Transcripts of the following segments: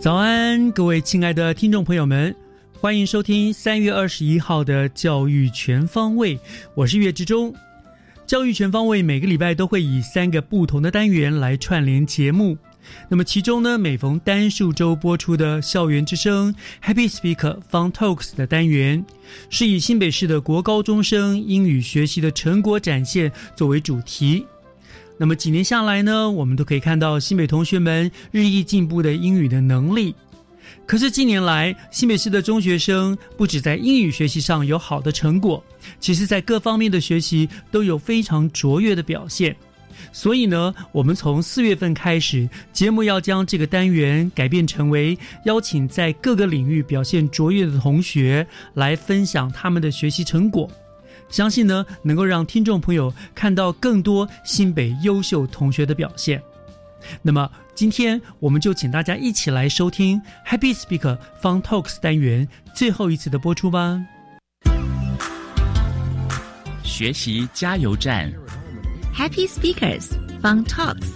早安，各位亲爱的听众朋友们，欢迎收听三月二十一号的《教育全方位》，我是岳志忠。《教育全方位》每个礼拜都会以三个不同的单元来串联节目。那么其中呢，每逢单数周播出的《校园之声》Happy Speak Fun Talks 的单元，是以新北市的国高中生英语学习的成果展现作为主题。那么几年下来呢，我们都可以看到新北同学们日益进步的英语的能力。可是近年来，新北市的中学生不止在英语学习上有好的成果，其实在各方面的学习都有非常卓越的表现。所以呢，我们从四月份开始，节目要将这个单元改变成为邀请在各个领域表现卓越的同学来分享他们的学习成果。相信呢，能够让听众朋友看到更多新北优秀同学的表现。那么，今天我们就请大家一起来收听 Happy Speaker Fun Talks 单元最后一次的播出吧。学习加油站，Happy Speakers Fun Talks。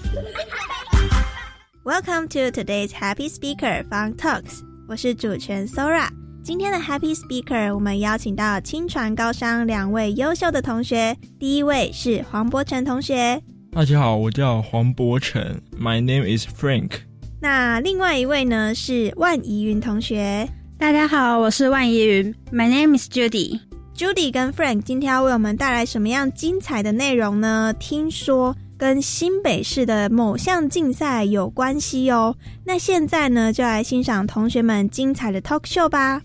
Welcome to today's Happy Speaker Fun Talks。我是主持人 Sora。今天的 Happy Speaker，我们邀请到清传高商两位优秀的同学。第一位是黄博成同学，大家好，我叫黄博成，My name is Frank。那另外一位呢是万怡云同学，大家好，我是万怡云，My name is Judy。Judy 跟 Frank 今天要为我们带来什么样精彩的内容呢？听说跟新北市的某项竞赛有关系哦。那现在呢，就来欣赏同学们精彩的 talk show 吧。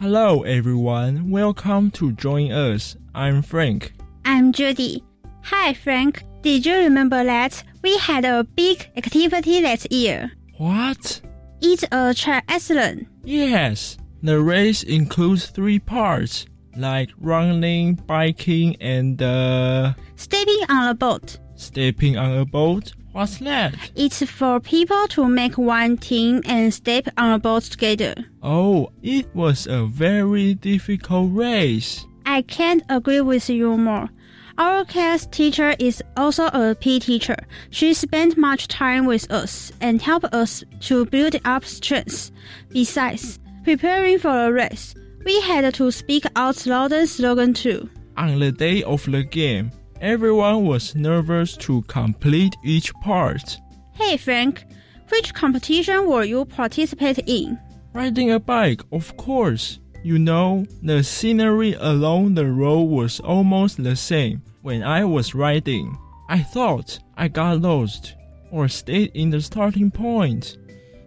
Hello, everyone. Welcome to join us. I'm Frank. I'm Judy. Hi, Frank. Did you remember that we had a big activity last year? What? It's a triathlon. Yes. The race includes three parts, like running, biking, and uh, stepping on a boat. Stepping on a boat? What's that? It's for people to make one team and step on a boat together. Oh, it was a very difficult race. I can't agree with you more. Our class teacher is also a PE teacher. She spent much time with us and helped us to build up strength. Besides, preparing for a race, we had to speak out louder slogan too. On the day of the game, Everyone was nervous to complete each part. Hey Frank, which competition were you participate in? Riding a bike, of course. You know, the scenery along the road was almost the same when I was riding. I thought I got lost or stayed in the starting point.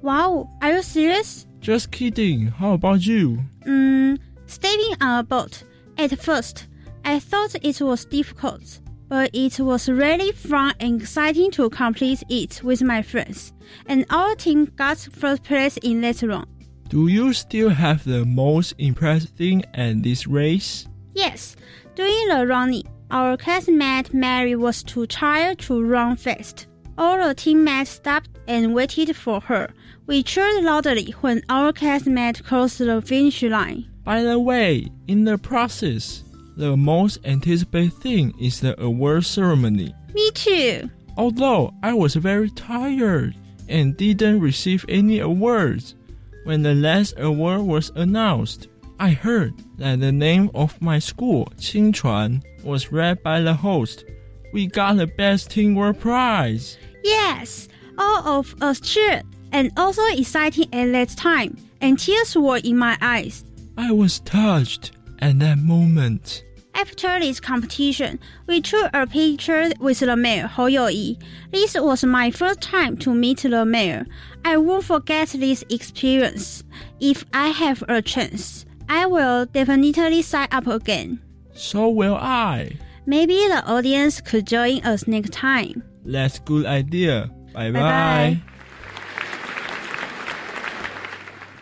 Wow, are you serious? Just kidding. How about you? Hmm, staying on a boat. At first, I thought it was difficult, but it was really fun and exciting to complete it with my friends, and our team got first place in that run. Do you still have the most impressive thing at this race? Yes, during the running, our classmate Mary was too tired to run fast. All the teammates stopped and waited for her. We cheered loudly when our classmate crossed the finish line. By the way, in the process, the most anticipated thing is the award ceremony. Me too. Although I was very tired and didn't receive any awards, when the last award was announced, I heard that the name of my school, Qingchuan, was read by the host. We got the best teamwork prize. Yes, all of us cheered, and also exciting at that time, and tears were in my eyes. I was touched at that moment. After this competition, we took a picture with the mayor, Hou Youyi. This was my first time to meet the mayor. I won't forget this experience. If I have a chance, I will definitely sign up again. So will I. Maybe the audience could join us next time. That's a good idea. Bye Bye bye. bye.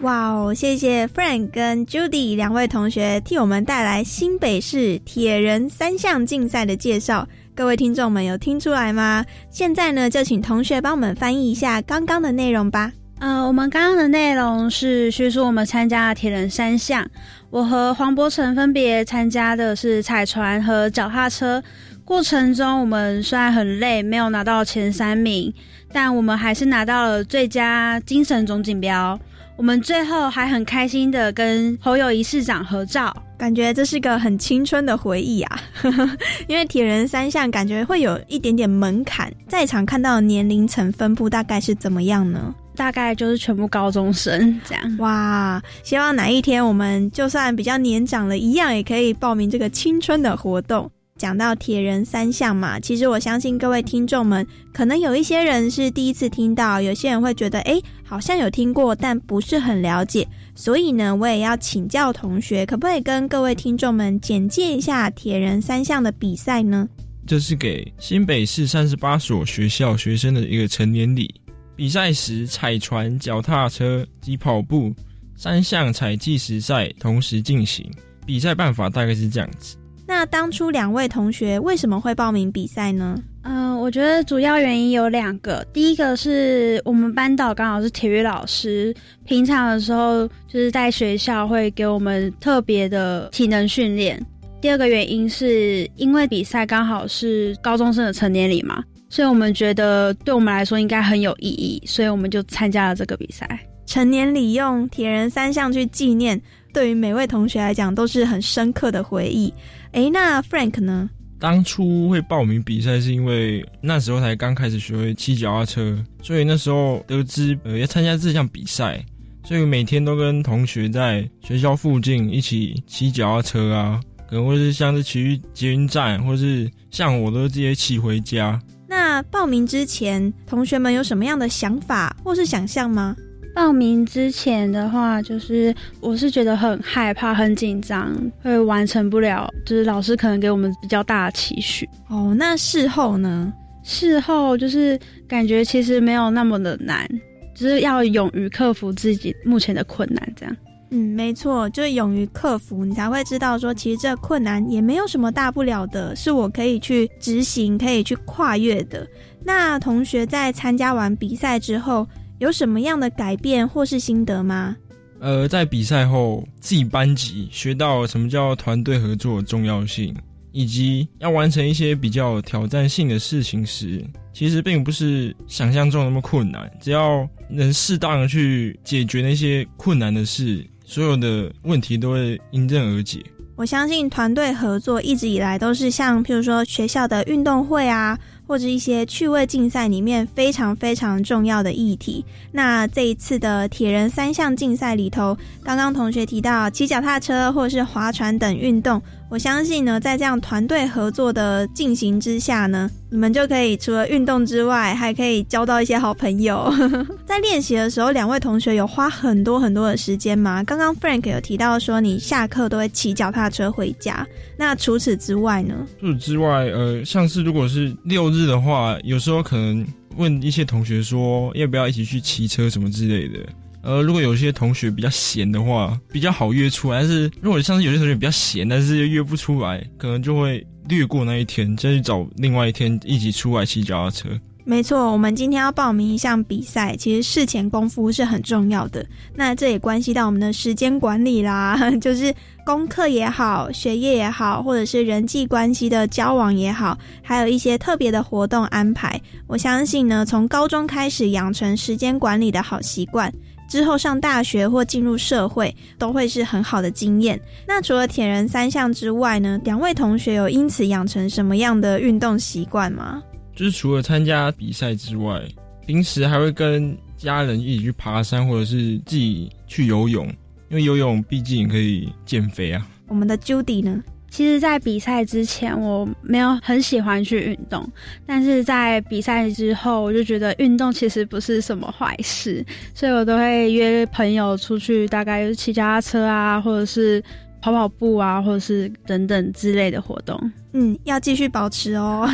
哇哦，谢谢 Frank 跟 Judy 两位同学替我们带来新北市铁人三项竞赛的介绍。各位听众们有听出来吗？现在呢，就请同学帮我们翻译一下刚刚的内容吧。呃，我们刚刚的内容是叙述我们参加的铁人三项。我和黄博成分别参加的是彩船和脚踏车。过程中，我们虽然很累，没有拿到前三名，但我们还是拿到了最佳精神总锦标。我们最后还很开心的跟侯友谊市长合照。感觉这是个很青春的回忆啊，因为铁人三项感觉会有一点点门槛。在场看到的年龄层分布大概是怎么样呢？大概就是全部高中生这样。哇，希望哪一天我们就算比较年长了，一样也可以报名这个青春的活动。讲到铁人三项嘛，其实我相信各位听众们，可能有一些人是第一次听到，有些人会觉得，诶，好像有听过，但不是很了解。所以呢，我也要请教同学，可不可以跟各位听众们简介一下铁人三项的比赛呢？这是给新北市三十八所学校学生的一个成年礼。比赛时，踩船、脚踏车及跑步三项采计时赛同时进行。比赛办法大概是这样子。那当初两位同学为什么会报名比赛呢？嗯、我觉得主要原因有两个。第一个是我们班导刚好是体育老师，平常的时候就是在学校会给我们特别的体能训练。第二个原因是因为比赛刚好是高中生的成年礼嘛，所以我们觉得对我们来说应该很有意义，所以我们就参加了这个比赛。成年礼用铁人三项去纪念，对于每位同学来讲都是很深刻的回忆。诶，那 Frank 呢？当初会报名比赛，是因为那时候才刚开始学会骑脚踏车，所以那时候得知呃要参加这项比赛，所以每天都跟同学在学校附近一起骑脚踏车啊，可能或是像是骑去捷运站，或是像我都直接骑回家。那报名之前，同学们有什么样的想法或是想象吗？报名之前的话，就是我是觉得很害怕、很紧张，会完成不了，就是老师可能给我们比较大的期许。哦，那事后呢？事后就是感觉其实没有那么的难，只是要勇于克服自己目前的困难，这样。嗯，没错，就是勇于克服，你才会知道说，其实这困难也没有什么大不了的，是我可以去执行、可以去跨越的。那同学在参加完比赛之后，有什么样的改变或是心得吗？呃，在比赛后，自己班级学到什么叫团队合作的重要性，以及要完成一些比较有挑战性的事情时，其实并不是想象中那么困难。只要能适当的去解决那些困难的事，所有的问题都会迎刃而解。我相信团队合作一直以来都是像，譬如说学校的运动会啊，或者一些趣味竞赛里面非常非常重要的议题。那这一次的铁人三项竞赛里头，刚刚同学提到骑脚踏车或是划船等运动，我相信呢，在这样团队合作的进行之下呢，你们就可以除了运动之外，还可以交到一些好朋友。在练习的时候，两位同学有花很多很多的时间吗？刚刚 Frank 有提到说，你下课都会骑脚踏车回家。那除此之外呢？除此之外，呃，像是如果是六日的话，有时候可能问一些同学说要不要一起去骑车什么之类的。呃，如果有些同学比较闲的话，比较好约出来；但是如果像是有些同学比较闲，但是又约不出来，可能就会略过那一天，再去找另外一天一起出来骑脚踏车。没错，我们今天要报名一项比赛，其实事前功夫是很重要的。那这也关系到我们的时间管理啦，就是功课也好，学业也好，或者是人际关系的交往也好，还有一些特别的活动安排。我相信呢，从高中开始养成时间管理的好习惯，之后上大学或进入社会都会是很好的经验。那除了铁人三项之外呢，两位同学有因此养成什么样的运动习惯吗？就是除了参加比赛之外，平时还会跟家人一起去爬山，或者是自己去游泳，因为游泳毕竟可以减肥啊。我们的 Judy 呢？其实，在比赛之前，我没有很喜欢去运动，但是在比赛之后，我就觉得运动其实不是什么坏事，所以我都会约朋友出去，大概就是骑脚踏车啊，或者是。跑跑步啊，或者是等等之类的活动，嗯，要继续保持哦。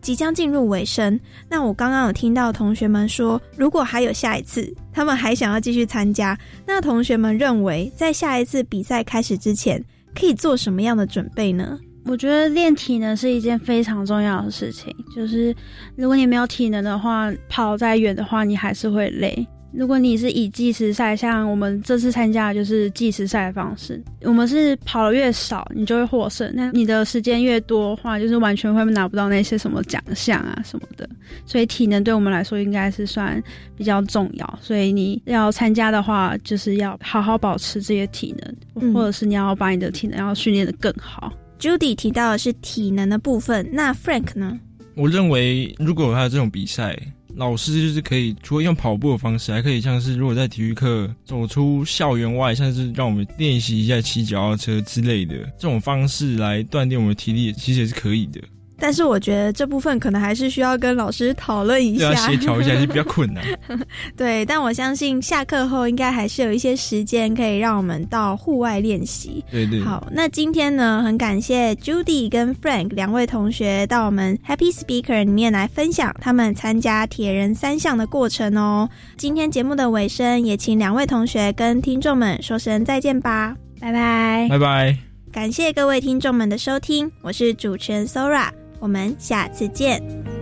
即将进入尾声，那我刚刚有听到同学们说，如果还有下一次，他们还想要继续参加。那同学们认为，在下一次比赛开始之前，可以做什么样的准备呢？我觉得练体能是一件非常重要的事情，就是如果你没有体能的话，跑再远的话，你还是会累。如果你是以计时赛，像我们这次参加的就是计时赛的方式，我们是跑的越少，你就会获胜。那你的时间越多的话，就是完全会拿不到那些什么奖项啊什么的。所以体能对我们来说应该是算比较重要。所以你要参加的话，就是要好好保持这些体能，或者是你要把你的体能要训练的更好。Judy 提到的是体能的部分，那 Frank 呢？我认为如果他有这种比赛。老师就是可以，除了用跑步的方式，还可以像是如果在体育课走出校园外，像是让我们练习一下骑脚踏车之类的这种方式来锻炼我们的体力，其实也是可以的。但是我觉得这部分可能还是需要跟老师讨论一下，协调一下 是比较困难。对，但我相信下课后应该还是有一些时间可以让我们到户外练习。对对。好，那今天呢，很感谢 Judy 跟 Frank 两位同学到我们 Happy Speaker 里面来分享他们参加铁人三项的过程哦。今天节目的尾声，也请两位同学跟听众们说声再见吧，拜拜，拜拜。感谢各位听众们的收听，我是主持人 Sora。我们下次见。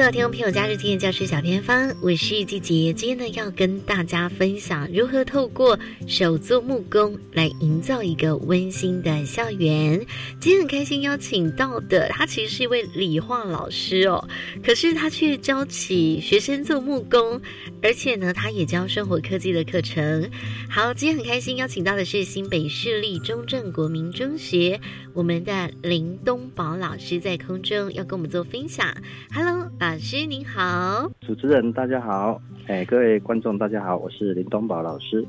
欢迎所有听众朋友加入今天教师小偏方，我是季杰。今天呢，要跟大家分享如何透过手做木工来营造一个温馨的校园。今天很开心邀请到的，他其实是一位理化老师哦，可是他却教起学生做木工，而且呢，他也教生活科技的课程。好，今天很开心邀请到的是新北市立中正国民中学我们的林东宝老师，在空中要跟我们做分享。Hello。师您好，主持人大家好，哎，各位观众大家好，我是林东宝老师。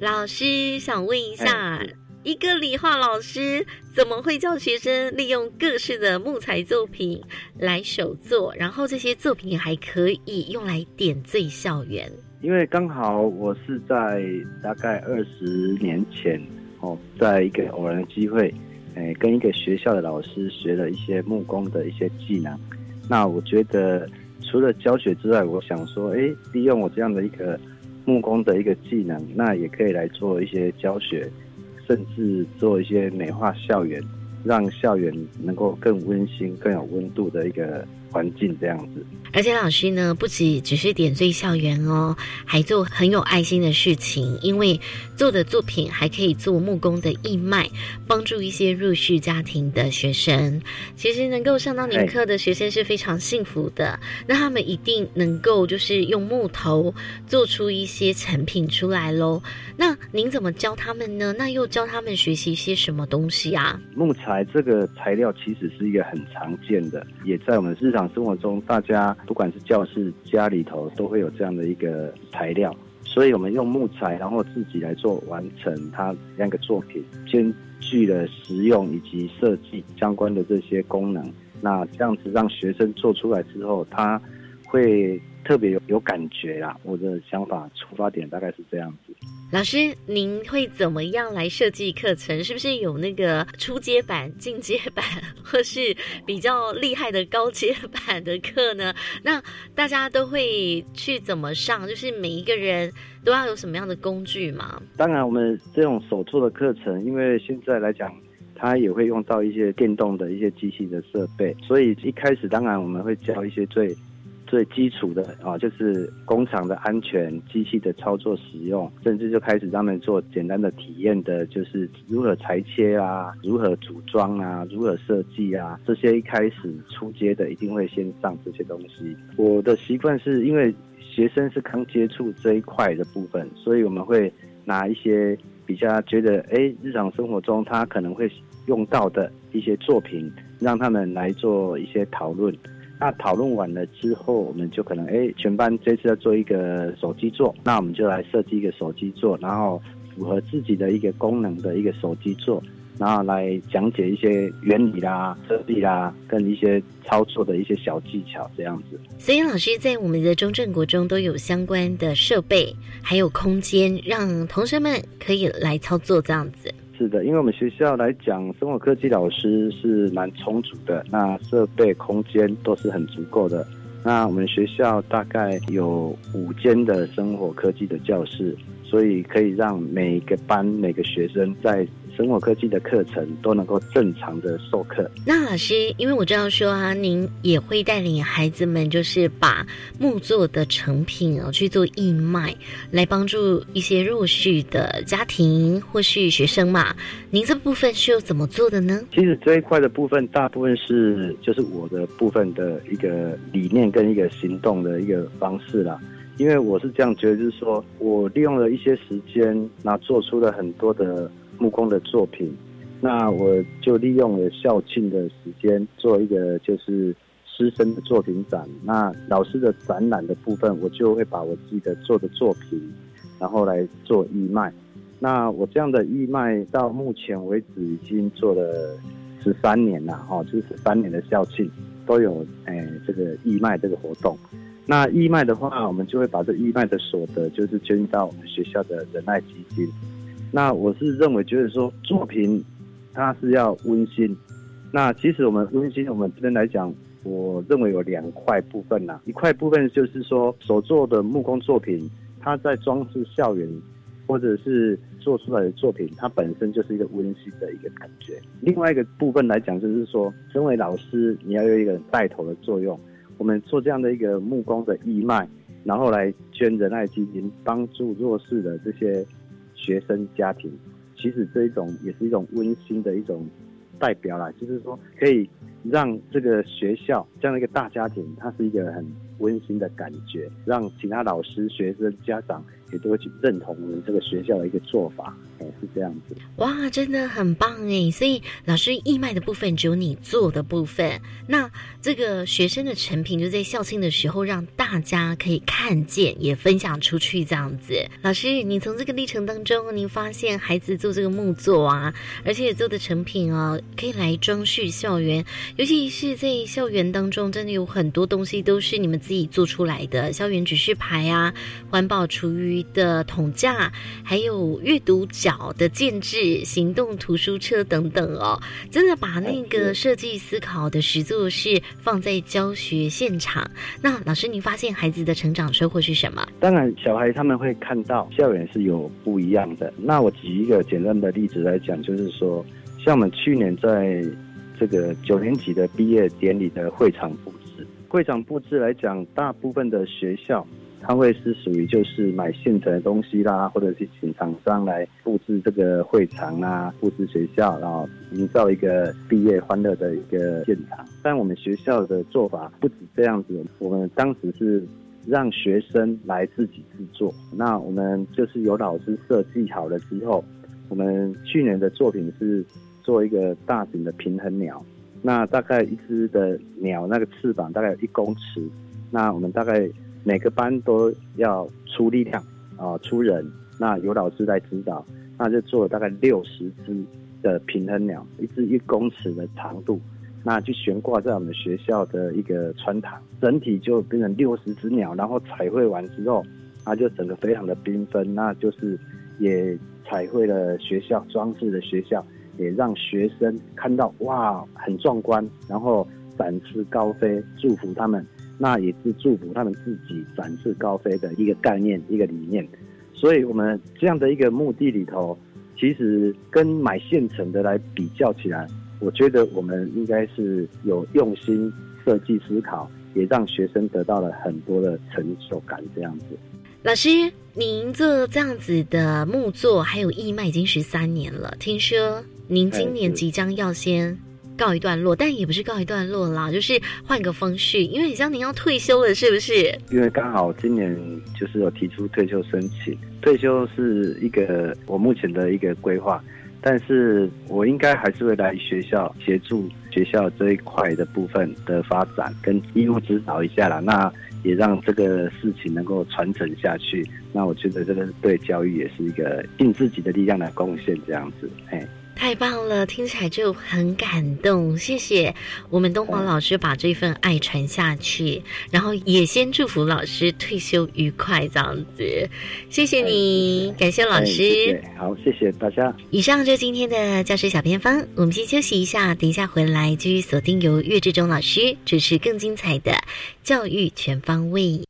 老师想问一下，一个理化老师怎么会教学生利用各式的木材作品来手做，然后这些作品还可以用来点缀校园？因为刚好我是在大概二十年前哦，在一个偶然的机会，哎，跟一个学校的老师学了一些木工的一些技能。那我觉得除了教学之外，我想说，哎，利用我这样的一个木工的一个技能，那也可以来做一些教学，甚至做一些美化校园，让校园能够更温馨、更有温度的一个。环境这样子，而且老师呢，不止只是点缀校园哦，还做很有爱心的事情。因为做的作品还可以做木工的义卖，帮助一些弱势家庭的学生。其实能够上到您课的学生是非常幸福的。那他们一定能够就是用木头做出一些成品出来喽。那您怎么教他们呢？那又教他们学习一些什么东西啊？木材这个材料其实是一个很常见的，也在我们日常。生活中，大家不管是教室、家里头，都会有这样的一个材料，所以我们用木材，然后自己来做完成它那个作品，兼具了实用以及设计相关的这些功能。那这样子让学生做出来之后，他会特别有有感觉啦。我的想法出发点大概是这样子。老师，您会怎么样来设计课程？是不是有那个初阶版、进阶版，或是比较厉害的高阶版的课呢？那大家都会去怎么上？就是每一个人都要有什么样的工具吗？当然，我们这种手做的课程，因为现在来讲，它也会用到一些电动的一些机器的设备，所以一开始当然我们会教一些最。最基础的啊，就是工厂的安全、机器的操作使用，甚至就开始让他们做简单的体验的，就是如何裁切啊，如何组装啊，如何设计啊，这些一开始出街的一定会先上这些东西。我的习惯是因为学生是刚接触这一块的部分，所以我们会拿一些比较觉得哎，日常生活中他可能会用到的一些作品，让他们来做一些讨论。那讨论完了之后，我们就可能哎，全班这次要做一个手机座，那我们就来设计一个手机座，然后符合自己的一个功能的一个手机座，然后来讲解一些原理啦、设计啦，跟一些操作的一些小技巧这样子。所以老师在我们的中正国中都有相关的设备，还有空间，让同学们可以来操作这样子。是的，因为我们学校来讲，生活科技老师是蛮充足的，那设备空间都是很足够的。那我们学校大概有五间的生活科技的教室，所以可以让每个班每个学生在。生活科技的课程都能够正常的授课。那老师，因为我知道说啊，您也会带领孩子们，就是把木作的成品哦去做义卖，来帮助一些弱势的家庭或是学生嘛。您这部分是又怎么做的呢？其实这一块的部分，大部分是就是我的部分的一个理念跟一个行动的一个方式啦。因为我是这样觉得，就是说我利用了一些时间，那做出了很多的。木工的作品，那我就利用了校庆的时间做一个就是师生的作品展。那老师的展览的部分，我就会把我自己的做的作品，然后来做义卖。那我这样的义卖到目前为止已经做了十三年了，哈，就是十三年的校庆都有诶这个义卖这个活动。那义卖的话，我们就会把这义卖的所得就是捐到我们学校的仁爱基金。那我是认为，觉得说作品它是要温馨。那其实我们温馨，我们这边来讲，我认为有两块部分呐。一块部分就是说所做的木工作品，它在装饰校园，或者是做出来的作品，它本身就是一个温馨的一个感觉。另外一个部分来讲，就是说，身为老师，你要有一个带头的作用。我们做这样的一个木工的义卖，然后来捐仁爱基金，帮助弱势的这些。学生家庭，其实这一种也是一种温馨的一种代表啦，就是说可以让这个学校这样的一个大家庭，它是一个很温馨的感觉，让其他老师、学生、家长也都会去认同我们这个学校的一个做法。哎是这样子哇，真的很棒哎！所以老师义卖的部分只有你做的部分，那这个学生的成品就在校庆的时候让大家可以看见，也分享出去这样子。老师，你从这个历程当中，您发现孩子做这个木作啊，而且做的成品哦，可以来装饰校园，尤其是在校园当中，真的有很多东西都是你们自己做出来的，校园指示牌啊，环保厨余的桶架，还有阅读角的建制、行动图书车等等哦，真的把那个设计思考的实作是放在教学现场。那老师，您发现孩子的成长收获是什么？当然，小孩他们会看到校园是有不一样的。那我举一个简单的例子来讲，就是说，像我们去年在这个九年级的毕业典礼的会场布置，会场布置来讲，大部分的学校，它会是属于就是买现成的东西啦，或者是请厂商来布置这个会场啊，布置学校，然后营造一个毕业欢乐的一个现场。但我们学校的做法不止这样子，我们当时是让学生来自己制作。那我们就是有老师设计好了之后，我们去年的作品是。做一个大型的平衡鸟，那大概一只的鸟那个翅膀大概有一公尺，那我们大概每个班都要出力量啊，出人，那有老师在指导，那就做了大概六十只的平衡鸟，一只一公尺的长度，那就悬挂在我们学校的一个穿堂，整体就变成六十只鸟，然后彩绘完之后，它就整个非常的缤纷，那就是也彩绘了学校，装饰的学校。也让学生看到哇，很壮观，然后展翅高飞，祝福他们，那也是祝福他们自己展翅高飞的一个概念，一个理念。所以，我们这样的一个目的里头，其实跟买现成的来比较起来，我觉得我们应该是有用心设计思考，也让学生得到了很多的成就感。这样子，老师，您做这样子的木作还有义卖已经十三年了，听说。您今年即将要先告一段落，但也不是告一段落啦，就是换个方式，因为你像您要退休了，是不是？因为刚好今年就是有提出退休申请，退休是一个我目前的一个规划，但是我应该还是会来学校协助学校这一块的部分的发展，跟义务指导一下啦。那也让这个事情能够传承下去。那我觉得这个对教育也是一个尽自己的力量来贡献，这样子，哎。太棒了，听起来就很感动。谢谢我们东华老师把这份爱传下去，然后也先祝福老师退休愉快，这样子。谢谢你，感谢老师。好，谢谢大家。以上就是今天的教师小偏方，我们先休息一下，等一下回来继续锁定由岳志忠老师主持更精彩的教育全方位。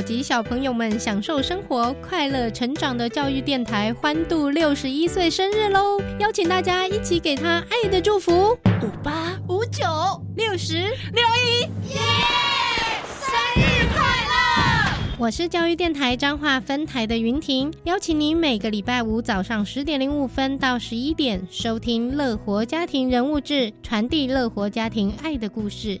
及小朋友们享受生活、快乐成长的教育电台欢度六十一岁生日喽！邀请大家一起给他爱的祝福。五八五九六十六一，耶！生日快乐！我是教育电台彰化分台的云婷，邀请您每个礼拜五早上十点零五分到十一点收听乐活家庭人物志，传递乐活家庭爱的故事。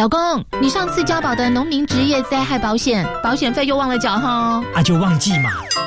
老公，你上次交保的农民职业灾害保险保险费又忘了缴哈？那，就忘记嘛。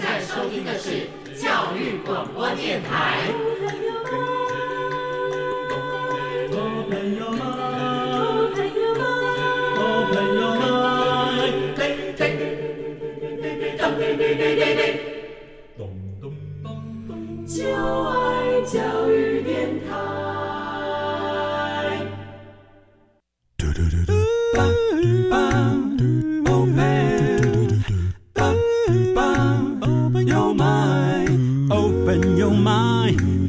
现在收听的是教育广播电台。就爱教育电台。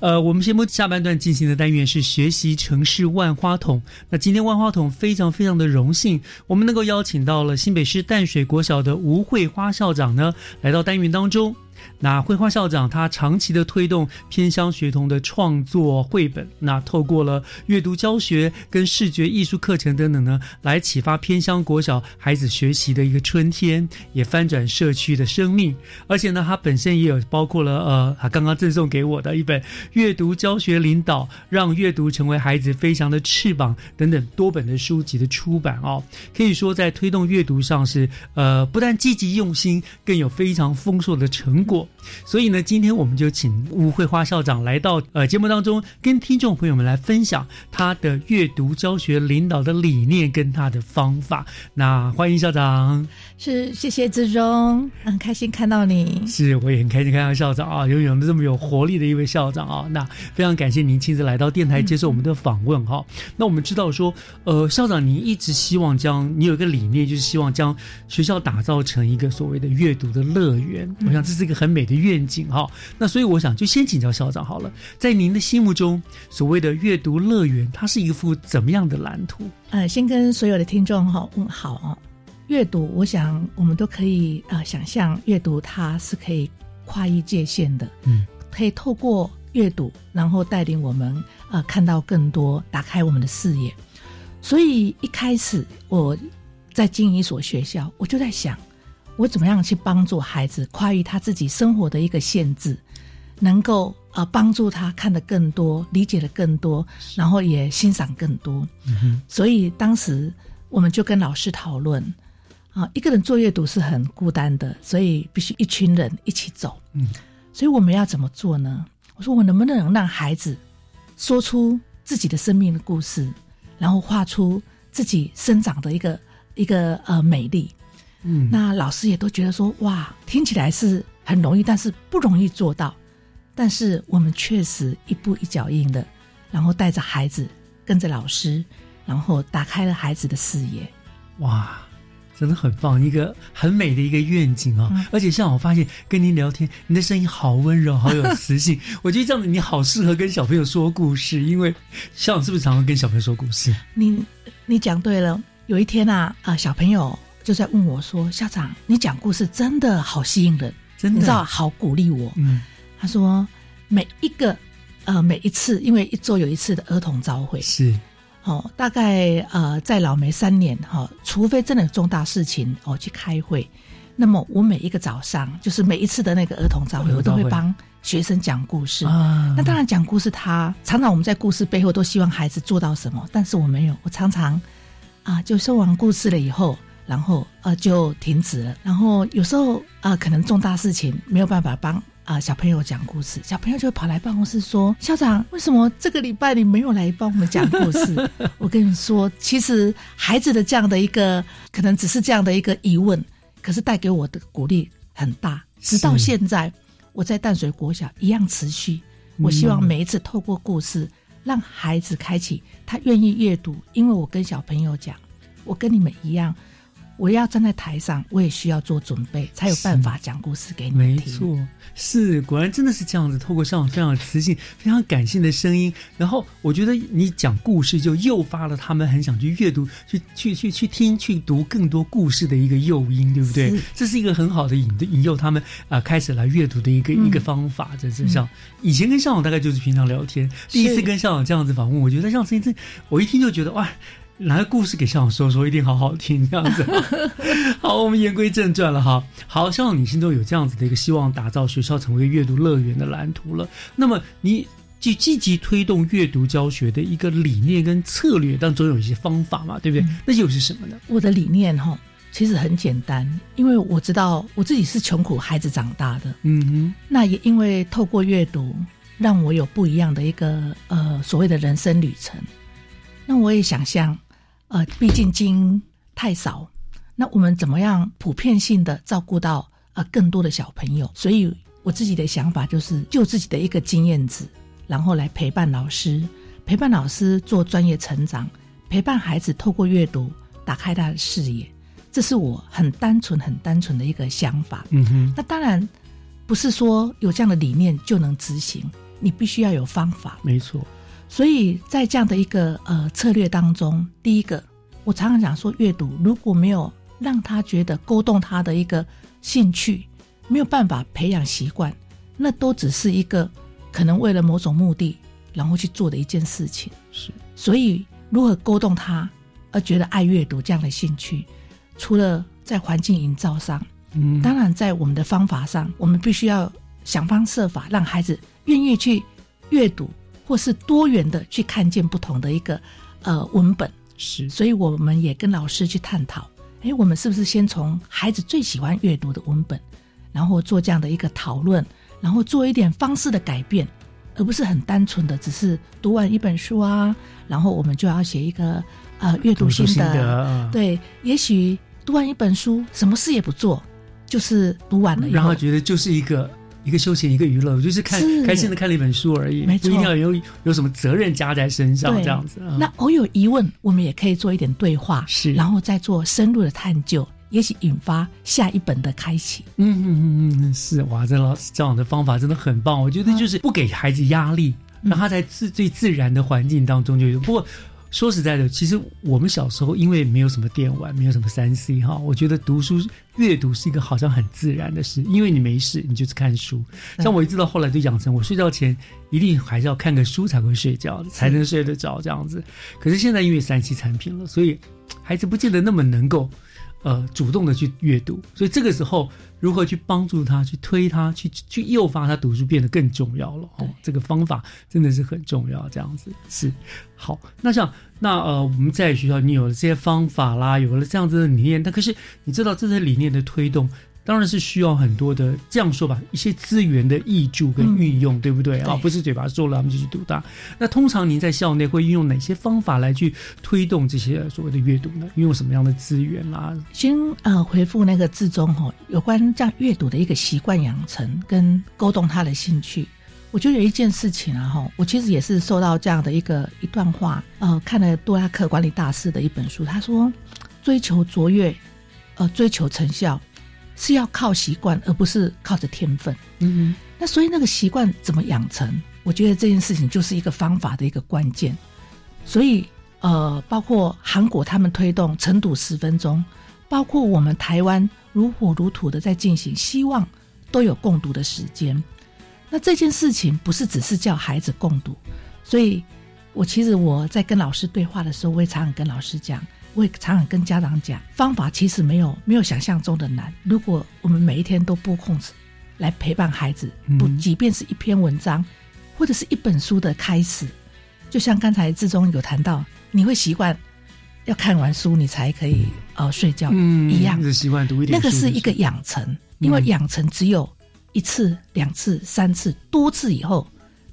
呃，我们节目下半段进行的单元是学习城市万花筒。那今天万花筒非常非常的荣幸，我们能够邀请到了新北市淡水国小的吴慧花校长呢，来到单元当中。那绘画校长他长期的推动偏乡学童的创作绘本，那透过了阅读教学跟视觉艺术课程等等呢，来启发偏乡国小孩子学习的一个春天，也翻转社区的生命。而且呢，他本身也有包括了呃，他刚刚赠送给我的一本阅读教学领导，让阅读成为孩子飞翔的翅膀等等多本的书籍的出版哦，可以说在推动阅读上是呃，不但积极用心，更有非常丰硕的成果。所以呢，今天我们就请吴慧花校长来到呃节目当中，跟听众朋友们来分享他的阅读教学领导的理念跟他的方法。那欢迎校长，是谢谢志忠，很开心看到你。是，我也很开心看到校长啊，拥有这么有活力的一位校长啊。那非常感谢您亲自来到电台接受我们的访问哈。那我们知道说，呃，校长您一直希望将你有一个理念，就是希望将学校打造成一个所谓的阅读的乐园。我想这是一个很。很美的愿景哈，那所以我想就先请教校长好了，在您的心目中，所谓的阅读乐园，它是一幅怎么样的蓝图？呃，先跟所有的听众哈问好啊。阅读，我想我们都可以呃想象，阅读它是可以跨越界限的，嗯，可以透过阅读，然后带领我们呃看到更多，打开我们的视野。所以一开始我在经营一所学校，我就在想。我怎么样去帮助孩子跨越他自己生活的一个限制，能够呃帮助他看得更多，理解的更多，然后也欣赏更多。嗯所以当时我们就跟老师讨论啊，一个人做阅读是很孤单的，所以必须一群人一起走。嗯，所以我们要怎么做呢？我说我能不能让孩子说出自己的生命的故事，然后画出自己生长的一个一个呃美丽。嗯，那老师也都觉得说，哇，听起来是很容易，但是不容易做到。但是我们确实一步一脚印的，然后带着孩子，跟着老师，然后打开了孩子的视野。哇，真的很棒，一个很美的一个愿景哦。而且像我发现跟您聊天，你的声音好温柔，好有磁性。我觉得这样子你好适合跟小朋友说故事，因为校长是不是常常跟小朋友说故事？你你讲对了。有一天啊，啊，小朋友就在问我说：“校长，你讲故事真的好吸引人，真的，你知道好鼓励我。”嗯，他说每一个呃每一次，因为一周有一次的儿童早会是。哦，大概呃，在老梅三年哈，除非真的有重大事情哦去开会，那么我每一个早上，就是每一次的那个儿童早会，我都会帮学生讲故事。那当然讲故事，他常常我们在故事背后都希望孩子做到什么，但是我没有，我常常啊，就说完故事了以后，然后呃就停止了，然后有时候啊，可能重大事情没有办法帮。啊，小朋友讲故事，小朋友就跑来办公室说：“校长，为什么这个礼拜你没有来帮我们讲故事？” 我跟你说，其实孩子的这样的一个，可能只是这样的一个疑问，可是带给我的鼓励很大。直到现在，我在淡水国小一样持续。我希望每一次透过故事，让孩子开启他愿意阅读，因为我跟小朋友讲，我跟你们一样。我要站在台上，我也需要做准备，才有办法讲故事给你听。没错，是果然真的是这样子。透过上非常磁性、非常感性的声音，然后我觉得你讲故事就诱发了他们很想去阅读、去去去去听、去读更多故事的一个诱因，对不对？这是一个很好的引引诱他们啊开始来阅读的一个一个方法。这是像以前跟校长大概就是平常聊天，第一次跟校长这样子访问，我觉得这样声音真，我一听就觉得哇。拿个故事给校长说说，一定好好听这样子。好，我们言归正传了哈。好，校长，你心中有这样子的一个希望，打造学校成为阅读乐园的蓝图了。那么，你去积极推动阅读教学的一个理念跟策略，但总有一些方法嘛，对不对？那又是什么呢？我的理念哈，其实很简单，因为我知道我自己是穷苦孩子长大的，嗯哼。那也因为透过阅读，让我有不一样的一个呃所谓的人生旅程。那我也想象。呃，毕竟金太少，那我们怎么样普遍性的照顾到呃更多的小朋友？所以我自己的想法就是，就自己的一个经验值，然后来陪伴老师，陪伴老师做专业成长，陪伴孩子透过阅读打开他的视野。这是我很单纯、很单纯的一个想法。嗯哼。那当然不是说有这样的理念就能执行，你必须要有方法。没错。所以在这样的一个呃策略当中，第一个，我常常讲说，阅读如果没有让他觉得勾动他的一个兴趣，没有办法培养习惯，那都只是一个可能为了某种目的然后去做的一件事情。是，所以如何勾动他而觉得爱阅读这样的兴趣，除了在环境营造上，嗯，当然在我们的方法上，我们必须要想方设法让孩子愿意去阅读。或是多元的去看见不同的一个呃文本，是，所以我们也跟老师去探讨，哎，我们是不是先从孩子最喜欢阅读的文本，然后做这样的一个讨论，然后做一点方式的改变，而不是很单纯的只是读完一本书啊，然后我们就要写一个呃阅读心得，对，也许读完一本书什么事也不做，就是读完了，然后觉得就是一个。一个休闲，一个娱乐，我就是看开心的看了一本书而已，不一定要有有什么责任加在身上这样子。那偶有疑问，我们也可以做一点对话，是，然后再做深入的探究，也许引发下一本的开启。嗯嗯嗯嗯，是哇，这老师这样的方法真的很棒。我觉得就是不给孩子压力，让他在自最自然的环境当中就有。不过。说实在的，其实我们小时候因为没有什么电玩，没有什么三 C 哈，我觉得读书阅读是一个好像很自然的事，因为你没事，你就是看书。像我一直到后来就养成，我睡觉前一定还是要看个书才会睡觉，才能睡得着这样子。可是现在因为三 C 产品了，所以孩子不见得那么能够。呃，主动的去阅读，所以这个时候如何去帮助他、去推他、去去诱发他读书，变得更重要了。哦，这个方法真的是很重要。这样子是好。那像那呃，我们在学校你有了这些方法啦，有了这样子的理念，但可是你知道这些理念的推动。当然是需要很多的，这样说吧，一些资源的挹注跟运用，对不对啊？不是嘴巴说了，我们就去读它。那通常您在校内会运用哪些方法来去推动这些所谓的阅读呢？运用什么样的资源啦？先呃回复那个字中哈，有关这样阅读的一个习惯养成跟勾动他的兴趣。我觉得有一件事情啊哈，我其实也是受到这样的一个一段话，呃，看了杜拉克管理大师的一本书，他说追求卓越。呃追求成效，是要靠习惯，而不是靠着天分。嗯，那所以那个习惯怎么养成？我觉得这件事情就是一个方法的一个关键。所以呃，包括韩国他们推动晨读十分钟，包括我们台湾如火如荼的在进行，希望都有共读的时间。那这件事情不是只是叫孩子共读，所以我其实我在跟老师对话的时候，我也常常跟老师讲，我也常常跟家长讲，方法其实没有没有想象中的难。如果我们每一天都拨空来陪伴孩子，不，即便是一篇文章或者是一本书的开始，就像刚才志中有谈到，你会习惯要看完书你才可以呃睡觉一样，习惯读一点，那个是一个养成，因为养成只有。一次、两次、三次、多次以后，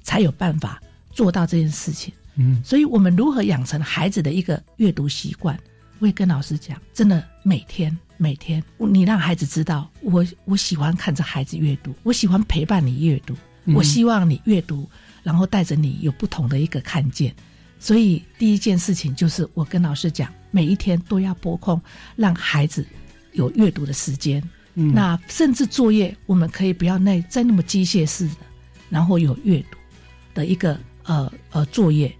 才有办法做到这件事情。嗯，所以我们如何养成孩子的一个阅读习惯？我也跟老师讲，真的每天每天，你让孩子知道，我我喜欢看着孩子阅读，我喜欢陪伴你阅读，我希望你阅读，然后带着你有不同的一个看见。所以第一件事情就是我跟老师讲，每一天都要拨空，让孩子有阅读的时间。那甚至作业，我们可以不要那再那么机械式的，然后有阅读的一个呃呃作业，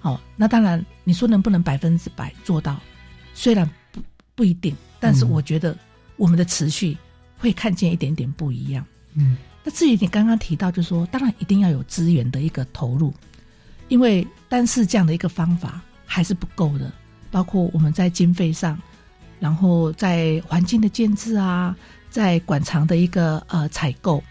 好，那当然你说能不能百分之百做到？虽然不不一定，但是我觉得我们的持续会看见一点点不一样。嗯，那至于你刚刚提到，就是说当然一定要有资源的一个投入，因为单是这样的一个方法还是不够的，包括我们在经费上。然后在环境的建制啊，在馆藏的一个呃采购，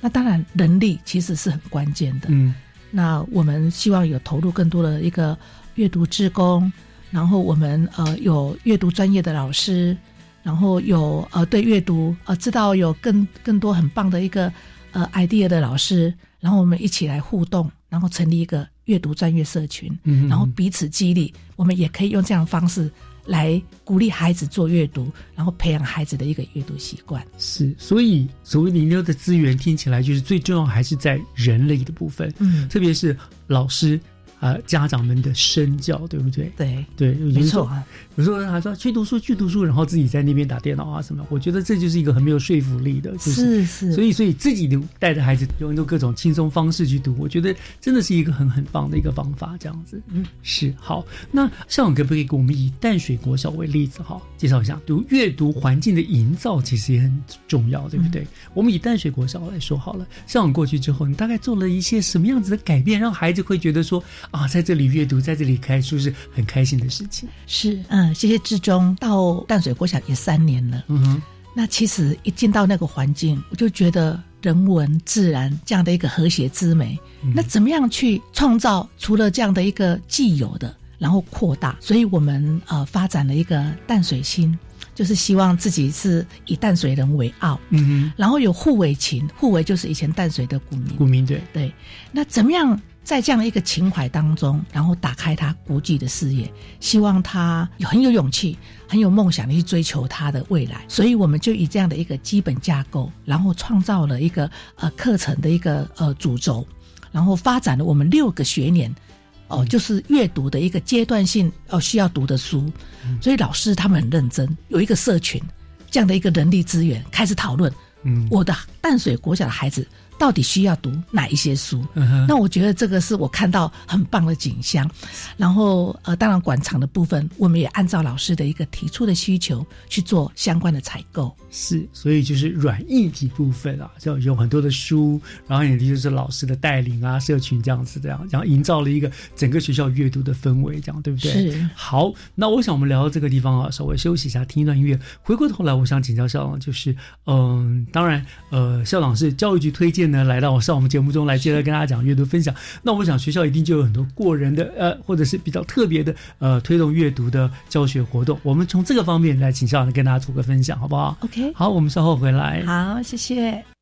那当然人力其实是很关键的。嗯，那我们希望有投入更多的一个阅读志工，然后我们呃有阅读专业的老师，然后有呃对阅读呃知道有更更多很棒的一个呃 idea 的老师，然后我们一起来互动，然后成立一个阅读专业社群，嗯，然后彼此激励，我们也可以用这样的方式。来鼓励孩子做阅读，然后培养孩子的一个阅读习惯。是，所以所谓零六的资源，听起来就是最重要还是在人类的部分，嗯，特别是老师。啊，家长们的身教，对不对？对对，没错。有时候还说去读书，去读书，然后自己在那边打电脑啊什么，我觉得这就是一个很没有说服力的。是是。所以所以自己的带着孩子用用各种轻松方式去读，我觉得真的是一个很很棒的一个方法。这样子，嗯，是好。那校长可不可以给我们以淡水国小为例子哈，介绍一下读阅读环境的营造其实也很重要，对不对？我们以淡水国小来说好了，校长过去之后，你大概做了一些什么样子的改变，让孩子会觉得说啊，在这里阅。读在这里开书是很开心的事情。是，嗯，谢谢志忠到淡水国小也三年了。嗯哼，那其实一进到那个环境，我就觉得人文自然这样的一个和谐之美。那怎么样去创造？除了这样的一个既有的，然后扩大，所以我们呃发展了一个淡水心，就是希望自己是以淡水人为傲。嗯哼，然后有互为情，互为就是以前淡水的股民。股民对对。那怎么样？在这样的一个情怀当中，然后打开他国际的视野，希望他很有勇气、很有梦想的去追求他的未来。所以我们就以这样的一个基本架构，然后创造了一个呃课程的一个呃主轴，然后发展了我们六个学年哦，就是阅读的一个阶段性哦需要读的书。所以老师他们很认真，有一个社群这样的一个人力资源，开始讨论。嗯，我的淡水国小的孩子。到底需要读哪一些书？那我觉得这个是我看到很棒的景象。然后呃，当然馆藏的部分，我们也按照老师的一个提出的需求去做相关的采购。是，所以就是软硬体部分啊，就有很多的书，然后也就是老师的带领啊，社群这样子，这样，然后营造了一个整个学校阅读的氛围，这样对不对？是。好，那我想我们聊到这个地方啊，稍微休息一下，听一段音乐。回过头来，我想请教校长，就是嗯，当然呃，校长是教育局推荐。呢，来到我上我们节目中来，接着跟大家讲阅读分享。那我想学校一定就有很多过人的呃，或者是比较特别的呃，推动阅读的教学活动。我们从这个方面来请校长跟大家做个分享，好不好？OK，好，我们稍后回来。好，谢谢。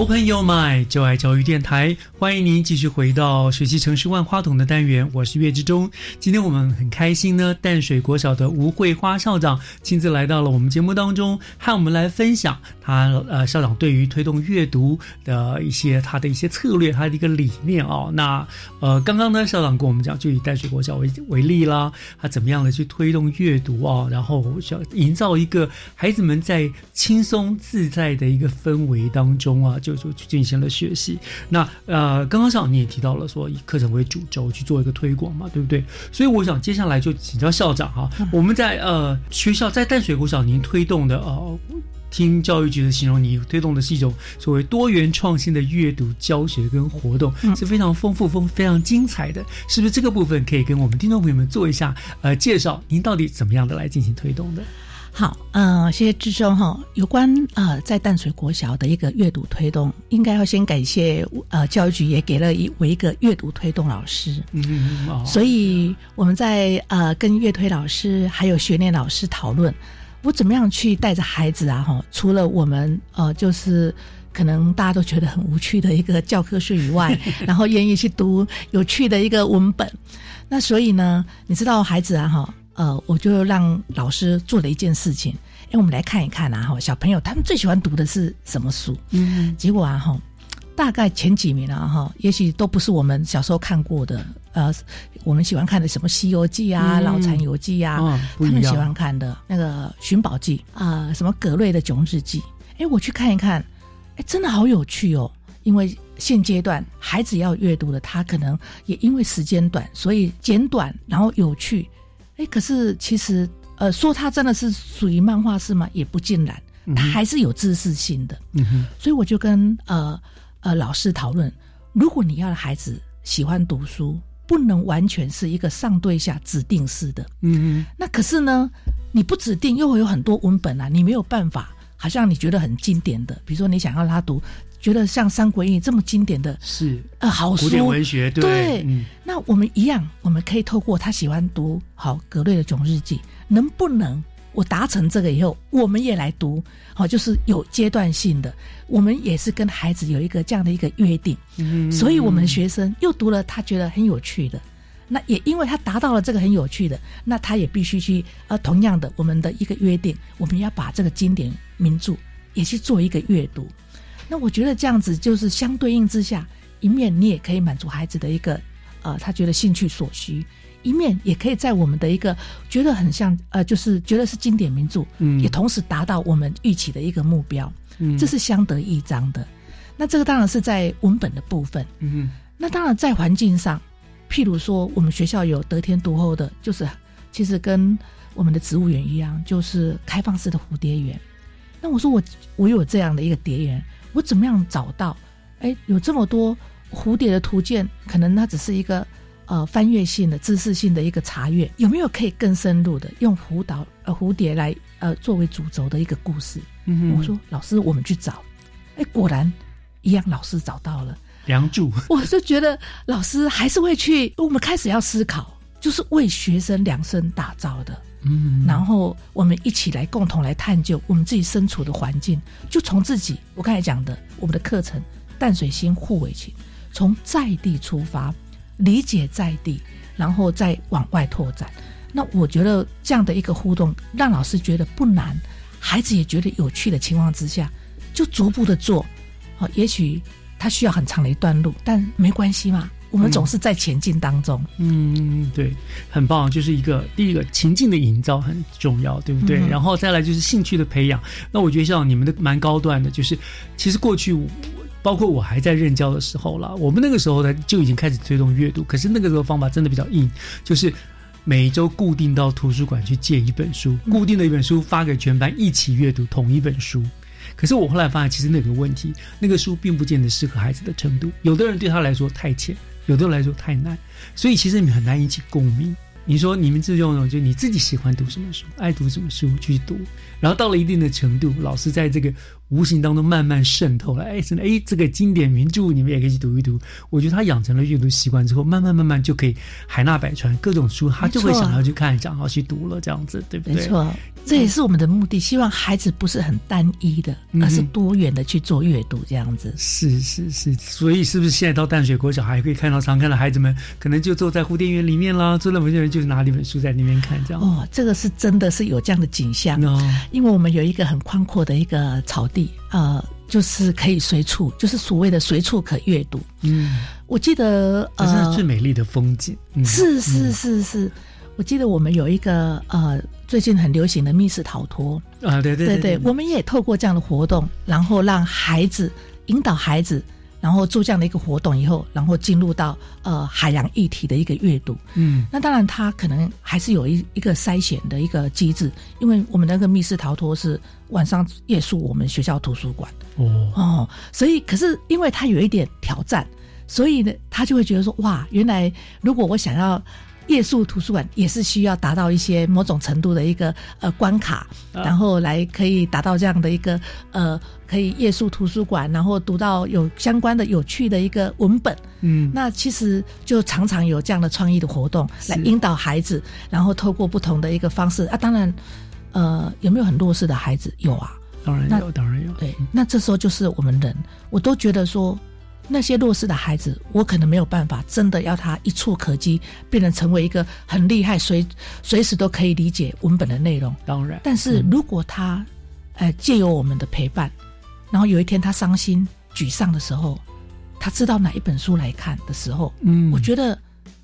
Open Your Mind，就爱教育电台，欢迎您继续回到学习城市万花筒的单元，我是岳志忠。今天我们很开心呢，淡水国小的吴慧花校长亲自来到了我们节目当中，和我们来分享他呃校长对于推动阅读的一些他的一些策略，他的一个理念哦。那呃刚刚呢校长跟我们讲，就以淡水国小为为例啦，他怎么样的去推动阅读哦，然后想营造一个孩子们在轻松自在的一个氛围当中啊。就就就进行了学习。那呃，刚刚校长你也提到了说以课程为主轴去做一个推广嘛，对不对？所以我想接下来就请教校长哈，我们在呃学校在淡水国小您推动的呃，听教育局的形容，你推动的是一种所谓多元创新的阅读教学跟活动，是非常丰富、丰非常精彩的，是不是？这个部分可以跟我们听众朋友们做一下呃介绍，您到底怎么样的来进行推动的？好，呃，谢谢志忠哈。有关呃，在淡水国小的一个阅读推动，应该要先感谢呃教育局也给了一我一个阅读推动老师。嗯嗯嗯。所以我们在呃跟阅推老师还有学年老师讨论，我怎么样去带着孩子啊哈，除了我们呃就是可能大家都觉得很无趣的一个教科书以外，然后愿意去读有趣的一个文本。那所以呢，你知道孩子啊哈。呃，我就让老师做了一件事情，哎，我们来看一看啊，哈，小朋友他们最喜欢读的是什么书？嗯，结果啊，哈，大概前几名啊，哈，也许都不是我们小时候看过的，呃，我们喜欢看的什么《西游记》啊，《老残游记》啊，他们喜欢看的那个《寻宝记》啊，什么葛瑞的《囧日记》。哎，我去看一看，哎，真的好有趣哦。因为现阶段孩子要阅读的，他可能也因为时间短，所以简短，然后有趣。哎，可是其实，呃，说它真的是属于漫画式吗？也不尽然，他还是有知识性的。所以我就跟呃呃老师讨论，如果你要孩子喜欢读书，不能完全是一个上对下指定式的。嗯哼，那可是呢，你不指定又会有很多文本啊，你没有办法，好像你觉得很经典的，比如说你想要他读。觉得像《三国演义》这么经典的，是呃好书，古典文学对。那我们一样，我们可以透过他喜欢读好格瑞的《囧日记》，能不能我达成这个以后，我们也来读？好，就是有阶段性的，我们也是跟孩子有一个这样的一个约定。嗯，所以我们学生又读了他觉得很有趣的，那也因为他达到了这个很有趣的，那他也必须去呃，同样的我们的一个约定，我们要把这个经典名著也去做一个阅读。那我觉得这样子就是相对应之下，一面你也可以满足孩子的一个呃，他觉得兴趣所需；一面也可以在我们的一个觉得很像呃，就是觉得是经典名著，嗯，也同时达到我们预期的一个目标，嗯，这是相得益彰的。那这个当然是在文本的部分，嗯，那当然在环境上，譬如说我们学校有得天独厚的，就是其实跟我们的植物园一样，就是开放式的蝴蝶园。那我说我我有这样的一个蝶园。我怎么样找到？哎，有这么多蝴蝶的图鉴，可能它只是一个呃翻阅性的、知识性的一个查阅，有没有可以更深入的用蝴岛呃蝴蝶来呃作为主轴的一个故事？嗯我说老师，我们去找，哎，果然一样，老师找到了梁祝。我就觉得老师还是会去，我们开始要思考，就是为学生量身打造的。嗯，然后我们一起来共同来探究我们自己身处的环境，就从自己我刚才讲的我们的课程淡水心互为情，从在地出发，理解在地，然后再往外拓展。那我觉得这样的一个互动，让老师觉得不难，孩子也觉得有趣的情况之下，就逐步的做。好，也许他需要很长的一段路，但没关系嘛。我们总是在前进当中。嗯，对，很棒，就是一个第一个情境的营造很重要，对不对？然后再来就是兴趣的培养。那我觉得像你们的蛮高端的，就是其实过去包括我还在任教的时候了，我们那个时候呢就已经开始推动阅读。可是那个时候方法真的比较硬，就是每周固定到图书馆去借一本书，固定的一本书发给全班一起阅读同一本书。可是我后来发现，其实那个问题，那个书并不见得适合孩子的程度，有的人对他来说太浅。有的来说太难，所以其实你们很难引起共鸣。你说你们自用就你自己喜欢读什么书，爱读什么书去读，然后到了一定的程度，老师在这个无形当中慢慢渗透了。哎，真的，哎，这个经典名著你们也可以去读一读。我觉得他养成了阅读习惯之后，慢慢慢慢就可以海纳百川，各种书他就会想要去看，想要去读了，这样子，对不对？没错，这也是我们的目的，希望孩子不是很单一的，而是多元的去做阅读，这样子。是是是，所以是不是现在到淡水国小还可以看到常看的孩子们，可能就坐在蝴蝶园里面啦，坐在某些人就是拿一本书在那边看，这样。哦，这个是真的是有这样的景象，哦因为我们有一个很宽阔的一个草地，呃，就是可以随处，就是所谓的随处可阅读。嗯，我记得这是最美丽的风景。是是是是，我记得我们有一个呃，最近很流行的密室逃脱啊，对对对对，我们也透过这样的活动，然后让孩子引导孩子。然后做这样的一个活动以后，然后进入到呃海洋议题的一个阅读。嗯，那当然他可能还是有一一个筛选的一个机制，因为我们那个密室逃脱是晚上夜宿我们学校图书馆。哦哦，所以可是因为他有一点挑战，所以呢他就会觉得说哇，原来如果我想要。夜宿图书馆也是需要达到一些某种程度的一个呃关卡，然后来可以达到这样的一个呃可以夜宿图书馆，然后读到有相关的有趣的一个文本。嗯，那其实就常常有这样的创意的活动来引导孩子，然后透过不同的一个方式啊，当然呃有没有很弱势的孩子有啊？当然有，当然有。对，那这时候就是我们人，我都觉得说。那些弱势的孩子，我可能没有办法真的要他一触可及，变成成为一个很厉害、随随时都可以理解文本的内容。当然，但是如果他，呃，借由我们的陪伴，然后有一天他伤心、沮丧的时候，他知道哪一本书来看的时候，嗯，我觉得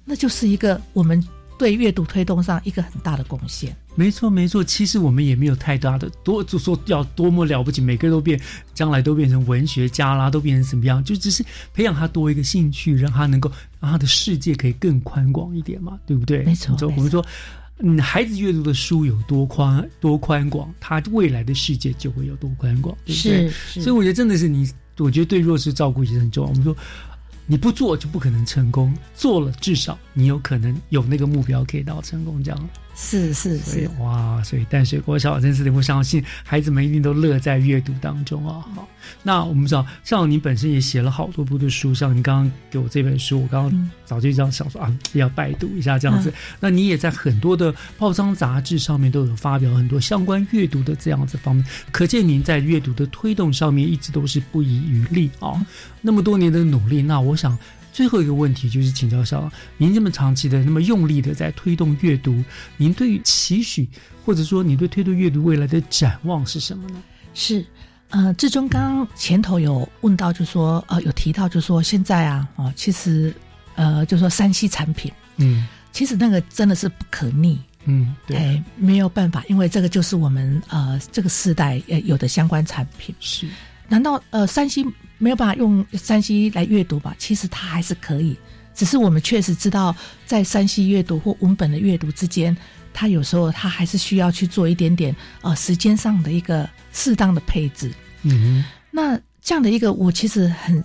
那就是一个我们。对阅读推动上一个很大的贡献。没错，没错。其实我们也没有太大的多，就说要多么了不起，每个人都变，将来都变成文学家啦，都变成什么样？就只是培养他多一个兴趣，让他能够让他的世界可以更宽广一点嘛，对不对？没错。我们说，嗯，孩子阅读的书有多宽多宽广，他未来的世界就会有多宽广，对不对？所以我觉得真的是你，我觉得对弱势照顾也是很重要。我们说。你不做就不可能成功，做了至少你有可能有那个目标可以到成功，这样。是是是，哇！所以淡水国小真是的，我相信孩子们一定都乐在阅读当中啊。好，那我们知道，像你本身也写了好多部的书，像你刚刚给我这本书，我刚刚早就这样想说啊，要拜读一下这样子。那你也在很多的报章杂志上面都有发表很多相关阅读的这样子方面，可见您在阅读的推动上面一直都是不遗余力啊。那么多年的努力，那我想。最后一个问题就是请教校长，您这么长期的、那么用力的在推动阅读，您对于期许或者说你对推动阅读未来的展望是什么呢？是，呃，志忠刚前头有问到，就说呃有提到，就说现在啊，哦，其实呃，就说山西产品，嗯，其实那个真的是不可逆，嗯，对，没有办法，因为这个就是我们呃这个时代呃有的相关产品。是。难道呃山西没有办法用山西来阅读吧？其实它还是可以，只是我们确实知道，在山西阅读或文本的阅读之间，它有时候它还是需要去做一点点呃时间上的一个适当的配置。嗯，那这样的一个我其实很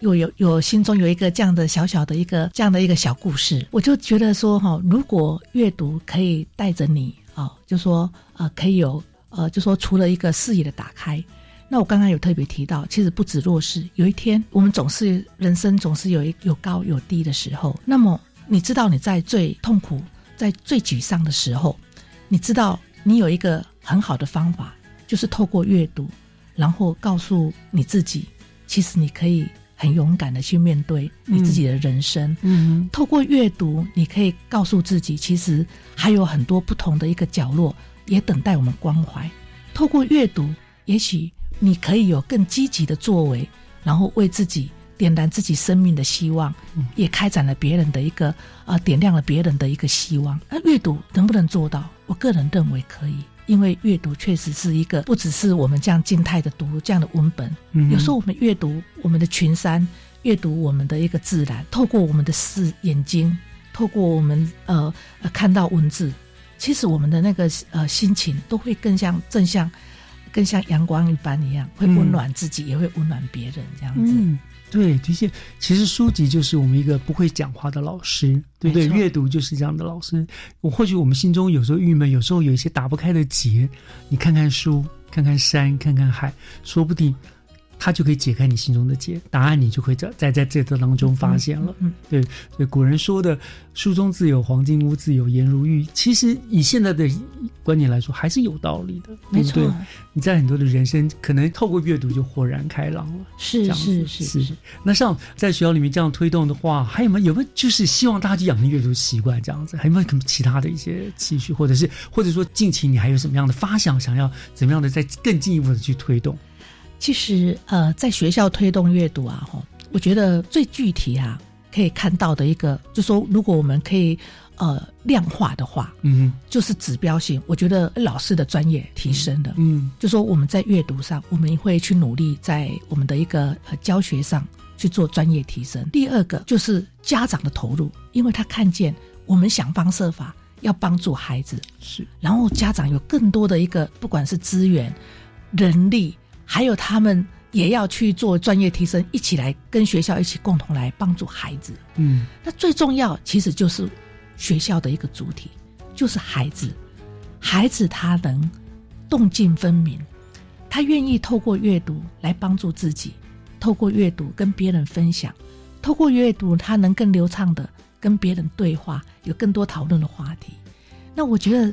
有有有心中有一个这样的小小的一个这样的一个小故事，我就觉得说哈，如果阅读可以带着你啊，就说呃可以有呃，就说除了一个视野的打开。那我刚刚有特别提到，其实不止弱势，有一天我们总是人生总是有一有高有低的时候。那么你知道你在最痛苦、在最沮丧的时候，你知道你有一个很好的方法，就是透过阅读，然后告诉你自己，其实你可以很勇敢的去面对你自己的人生。嗯，透过阅读，你可以告诉自己，其实还有很多不同的一个角落也等待我们关怀。透过阅读，也许。你可以有更积极的作为，然后为自己点燃自己生命的希望，也开展了别人的一个啊，点亮了别人的一个希望。那阅读能不能做到？我个人认为可以，因为阅读确实是一个不只是我们这样静态的读这样的文本。有时候我们阅读我们的群山，阅读我们的一个自然，透过我们的视眼睛，透过我们呃看到文字，其实我们的那个呃心情都会更像正向。更像阳光一般一样，会温暖自己，也会温暖别人，这样子。嗯，对，的确其实书籍就是我们一个不会讲话的老师，对不对？阅读就是这样的老师。我或许我们心中有时候郁闷，有时候有一些打不开的结，你看看书。看看山，看看海，说不定。它就可以解开你心中的结，答案你就会在在在这个当中发现了。嗯，对，所以古人说的“书中自有黄金屋，自有颜如玉”，其实以现在的观点来说，还是有道理的。没错，你在很多的人生，可能透过阅读就豁然开朗了。是是是是。那像在学校里面这样推动的话，还有没有有没有就是希望大家去养成阅读习惯这样子？还有没有什么其他的一些期许，或者是或者说近期你还有什么样的发想，想要怎么样的再更进一步的去推动？其实，呃，在学校推动阅读啊，哈，我觉得最具体啊，可以看到的一个，就说如果我们可以呃量化的话，嗯，就是指标性。我觉得老师的专业提升的，嗯，就说我们在阅读上，我们会去努力在我们的一个呃教学上去做专业提升。第二个就是家长的投入，因为他看见我们想方设法要帮助孩子，是，然后家长有更多的一个不管是资源、人力。还有他们也要去做专业提升，一起来跟学校一起共同来帮助孩子。嗯，那最重要其实就是学校的一个主体，就是孩子。孩子他能动静分明，他愿意透过阅读来帮助自己，透过阅读跟别人分享，透过阅读他能更流畅的跟别人对话，有更多讨论的话题。那我觉得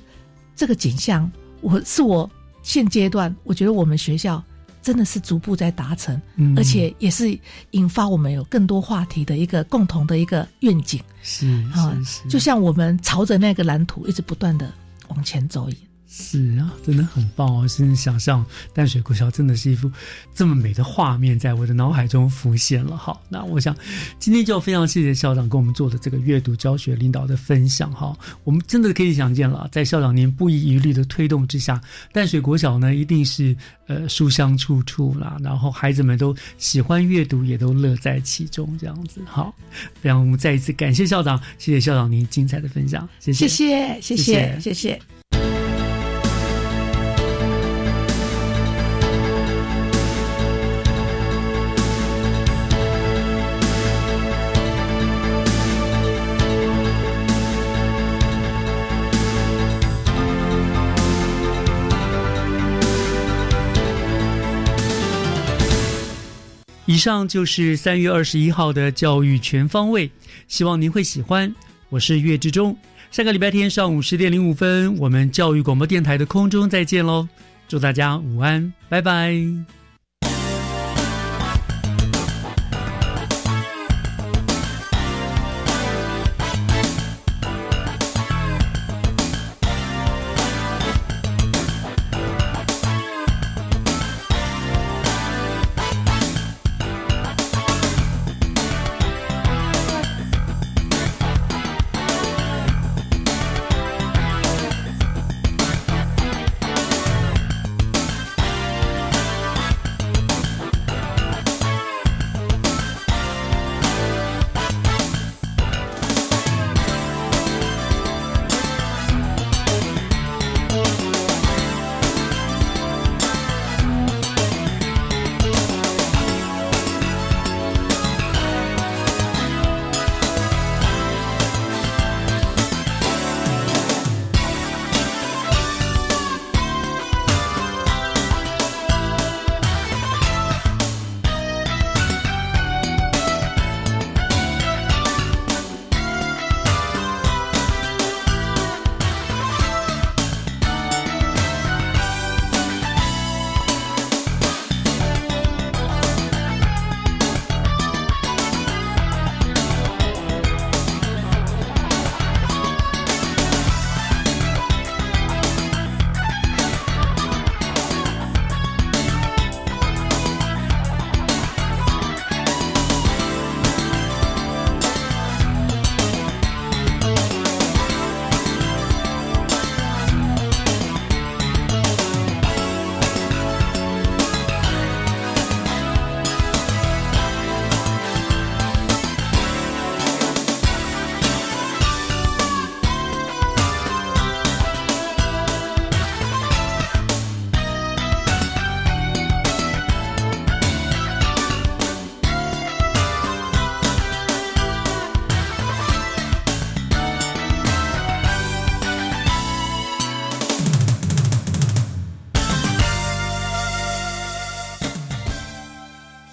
这个景象，我是我现阶段我觉得我们学校。真的是逐步在达成，而且也是引发我们有更多话题的一个共同的一个愿景。是啊，就像我们朝着那个蓝图一直不断的往前走一样。是啊，真的很棒哦！现在想象淡水国小真的是一幅这么美的画面，在我的脑海中浮现了。好，那我想今天就非常谢谢校长跟我们做的这个阅读教学领导的分享。哈，我们真的可以想见了，在校长您不遗余力的推动之下，淡水国小呢一定是呃书香处处啦，然后孩子们都喜欢阅读，也都乐在其中。这样子，好，非常我们再一次感谢校长，谢谢校长您精彩的分享，谢谢，谢谢，谢谢，谢谢。以上就是三月二十一号的教育全方位，希望您会喜欢。我是岳志忠，下个礼拜天上午十点零五分，我们教育广播电台的空中再见喽！祝大家午安，拜拜。